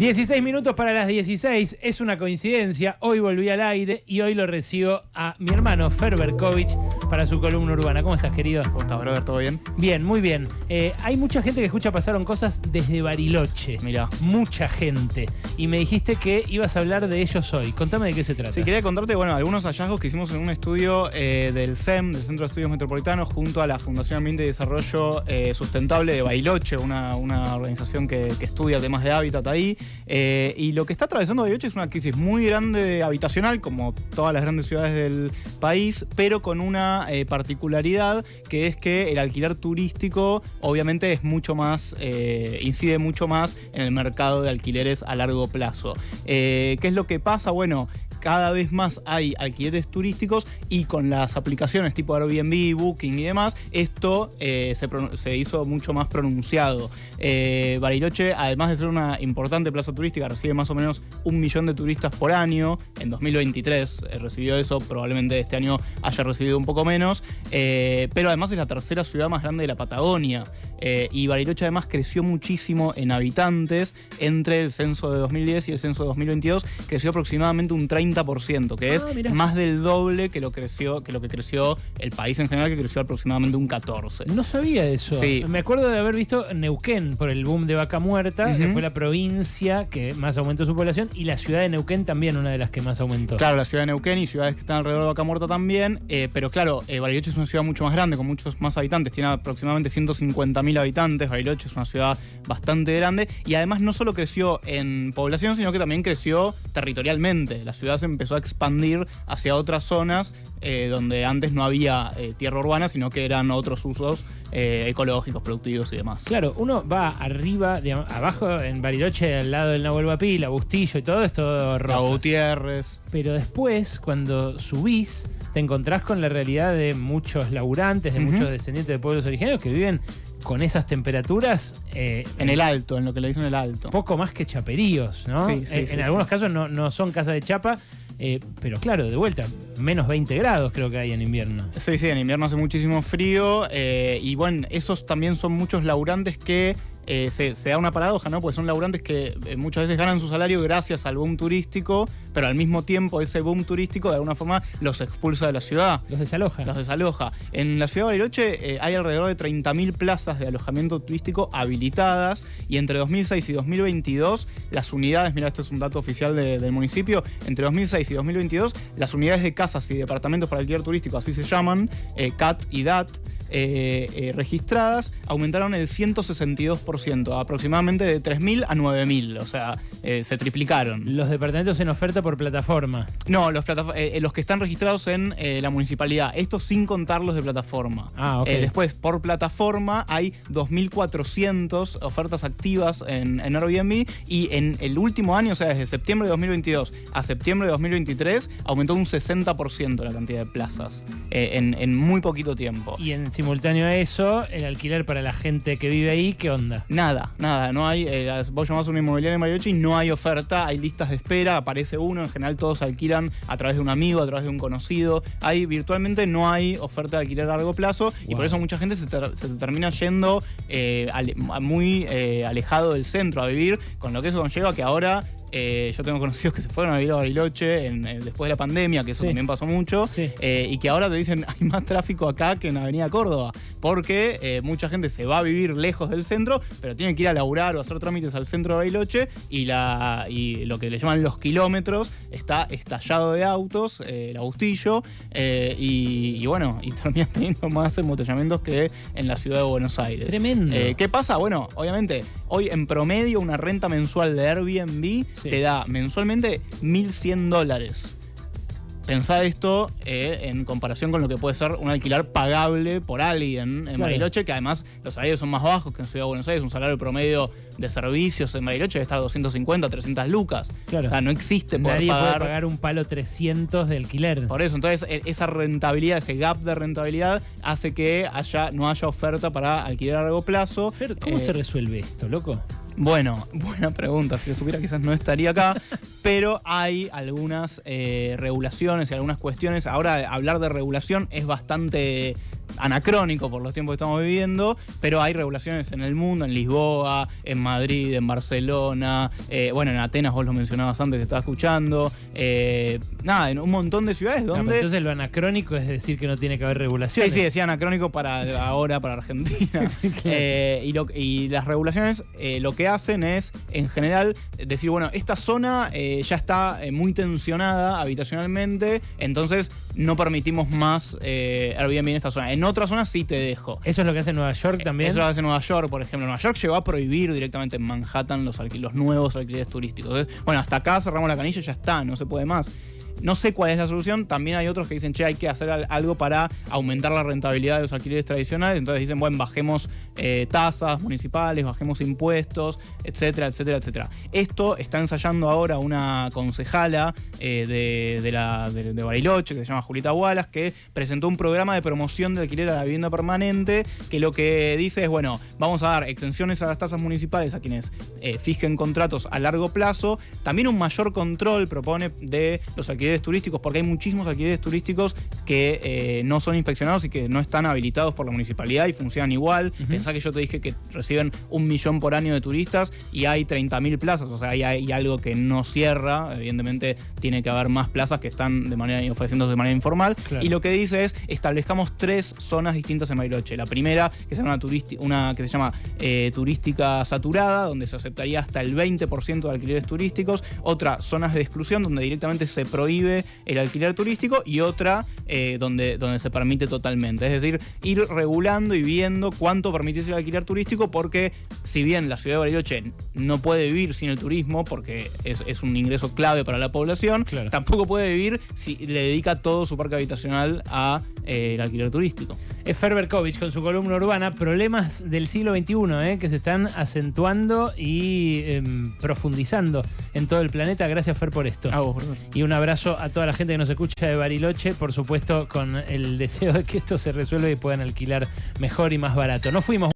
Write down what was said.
16 minutos para las 16, es una coincidencia, hoy volví al aire y hoy lo recibo a mi hermano Ferberkovich para su columna urbana. ¿Cómo estás, querido? ¿Cómo estás, brother? ¿Todo bien? Bien, muy bien. Eh, hay mucha gente que escucha Pasaron Cosas desde Bariloche. Mira. Mucha gente. Y me dijiste que ibas a hablar de ellos hoy. Contame de qué se trata. Sí, quería contarte, bueno, algunos hallazgos que hicimos en un estudio eh, del CEM, del Centro de Estudios Metropolitanos, junto a la Fundación Ambiente y Desarrollo eh, Sustentable de Bariloche, una, una organización que, que estudia temas de hábitat ahí. Eh, y lo que está atravesando Bariloche es una crisis muy grande habitacional, como todas las grandes ciudades del país, pero con una eh, particularidad que es que el alquiler turístico obviamente es mucho más, eh, incide mucho más en el mercado de alquileres a largo plazo. ¿Qué es lo que pasa? Bueno, cada vez más hay alquileres turísticos y con las aplicaciones tipo Airbnb, Booking y demás, esto eh, se, hizo mucho más pronunciado. Eh, Bariloche, además de ser una importante plaza turística, recibe más o menos un millón de turistas por año. En 2023 eh, recibió eso, probablemente este año haya recibido un poco menos, pero además es la tercera ciudad más grande de la Patagonia. y Bariloche además creció muchísimo en habitantes entre el censo de 2010 y el censo de 2022, creció aproximadamente un 30 que es ah, más del doble que lo, creció, que lo que creció el país en general, que creció aproximadamente un 14. No sabía eso. Me acuerdo de haber visto Neuquén por el boom de Vaca Muerta, que fue la provincia que más aumentó su población, y la ciudad de Neuquén también una de las que más aumentó. Claro, la ciudad de Neuquén y ciudades que están alrededor de Vaca Muerta también, eh, pero claro, eh, Bariloche es una ciudad mucho más grande, con muchos más habitantes, tiene aproximadamente 150.000 habitantes, Bariloche es una ciudad bastante grande, y además no solo creció en población, sino que también creció territorialmente. La ciudad se empezó a expandir hacia otras zonas eh, donde antes no había eh, tierra urbana, sino que eran otros usos eh, ecológicos, productivos y demás. Claro, uno va arriba, abajo en Bariloche, al lado del Nahuel la Bustillo y todo esto rosa. Gutiérrez. Pero después, cuando subís, te encontrás con la realidad de muchos laburantes, de muchos descendientes de pueblos originarios que viven con esas temperaturas. en el alto, en lo que le dicen el alto. Poco más que chaperíos, ¿no? Sí, sí, en algunos casos no, no, son casas de chapa, eh, pero claro, de vuelta, menos 20 grados creo que hay en invierno. Sí, sí, en invierno hace muchísimo frío. Eh, y bueno, esos también son muchos laburantes que eh, se, da una paradoja, ¿no? Porque son laburantes que eh, muchas veces ganan su salario gracias al boom turístico, pero al mismo tiempo ese boom turístico de alguna forma los expulsa de la ciudad. Los desaloja. Los desaloja. En la ciudad de Bariloche eh, hay alrededor de 30.000 plazas de alojamiento turístico habilitadas y entre 2006 y 2022 las unidades, mira, esto es un dato oficial del municipio, entre 2006 y 2022 las unidades de casas y departamentos para alquiler turístico, así se llaman, CAT y DAT, eh, eh, registradas aumentaron el 162%, aproximadamente de 3.000 a 9.000, o sea, eh, se triplicaron. ¿Los departamentos en oferta por plataforma? No, los, los que están registrados en la municipalidad, esto sin contar los de plataforma. Ah, después, por plataforma hay 2.400 ofertas activas en, Airbnb y en el último año, o sea, desde septiembre de 2022 a septiembre de 2023, aumentó un 60% la cantidad de plazas en, en, muy poquito tiempo. ¿Y en simultáneo a eso, el alquiler para la gente que vive ahí, ¿qué onda? Nada, nada. No hay, eh, vos llamás a una inmobiliaria en Bariloche y no hay oferta, hay listas de espera, aparece uno, en general todos alquilan a través de un amigo, a través de un conocido. Hay virtualmente no hay oferta de alquiler a largo plazo y por eso mucha gente se, termina yendo eh, muy eh, alejado del centro a vivir, con lo que eso conlleva que ahora eh, yo tengo conocidos que se fueron a vivir a Bariloche en, después de la pandemia, que eso también pasó mucho, eh, y que ahora te dicen hay más tráfico acá que en Avenida Córdoba, porque eh, mucha gente se va a vivir lejos del centro, pero tiene que ir a laburar o hacer trámites al centro de Bariloche y, la, y lo que le llaman los kilómetros está estallado de autos, el Agustillo, y, bueno, y termina teniendo más embotellamientos que en la ciudad de Buenos Aires. Tremendo. ¿Qué pasa? Bueno, obviamente, hoy en promedio una renta mensual de Airbnb te da mensualmente 1.100 dólares. Pensá esto eh, en comparación con lo que puede ser un alquiler pagable por alguien en Bariloche, que además los salarios son más bajos que en Ciudad de Buenos Aires. Un salario promedio de servicios en Bariloche está a 250, 300 lucas. Claro. O sea, no existe poder Nadie pagar... puede pagar un palo 300 de alquiler. Por eso, entonces e, esa rentabilidad, ese gap de rentabilidad hace que haya, no haya oferta para alquiler a largo plazo. ¿cómo eh, se resuelve esto, loco? Bueno, buena pregunta. Si lo supiera, quizás no estaría acá. pero hay algunas eh, regulaciones y algunas cuestiones. Ahora, hablar de regulación es bastante anacrónico por los tiempos que estamos viviendo, pero hay regulaciones en el mundo, en Lisboa, en Madrid, en Barcelona, eh, bueno, en Atenas vos lo mencionabas antes que estaba escuchando, eh, nada, en un montón de ciudades donde... entonces lo anacrónico es decir que no tiene que haber regulaciones. Sí, sí, decía anacrónico para ahora, para Argentina. y, y, las regulaciones lo que hacen es, en general, decir, bueno, esta zona ya está muy tensionada habitacionalmente, entonces no permitimos más Airbnb en esta zona. En otras zonas sí te dejo. ¿Eso es lo que hace Nueva York también? Eso lo hace Nueva York, por ejemplo. Nueva York llegó a prohibir directamente en Manhattan los, los nuevos alquileres turísticos. bueno, hasta acá cerramos la canilla y ya está, no se puede más. No sé cuál es la solución. También hay otros que dicen, che, hay que hacer algo para aumentar la rentabilidad de los alquileres tradicionales. Entonces dicen, bueno, bajemos eh, tasas municipales, bajemos impuestos, etcétera, etcétera, etcétera. Esto está ensayando ahora una concejala eh, de, de, Bariloche, que se llama Julita Wallace, que presentó un programa de promoción de alquiler a la vivienda permanente, que lo que dice es, bueno, vamos a dar exenciones a las tasas municipales a quienes eh, fijen contratos a largo plazo. También un mayor control propone de los alquileres turísticos, porque hay muchísimos alquileres turísticos que eh, no son inspeccionados y que no están habilitados por la municipalidad y funcionan igual. Pensá que yo te dije que reciben un millón por año de turistas y hay 30.000 plazas, o sea, hay, hay, algo que no cierra. Evidentemente, tiene que haber más plazas que están de manera, ofreciéndose de manera informal. Y lo que dice es: establezcamos tres zonas distintas en Bariloche. La primera, que es una, una que se llama eh, turística saturada, donde se aceptaría hasta el 20% de alquileres turísticos. Otra, zonas de exclusión, donde directamente se prohíbe el alquiler turístico y otra eh, donde, donde se permite totalmente. Es decir, ir regulando y viendo cuánto permite el alquiler turístico porque si bien la ciudad de Bariloche no puede vivir sin el turismo porque es, un ingreso clave para la población, tampoco puede vivir si le dedica todo su parque habitacional al eh, alquiler turístico. Es Ferberkovich con su columna urbana, problemas del siglo XXI eh, que se están acentuando y em, profundizando en todo el planeta. Gracias Fer por esto. y un abrazo a toda la gente que nos escucha de Bariloche, por supuesto con el deseo de que esto se resuelva y puedan alquilar mejor y más barato. No fuimos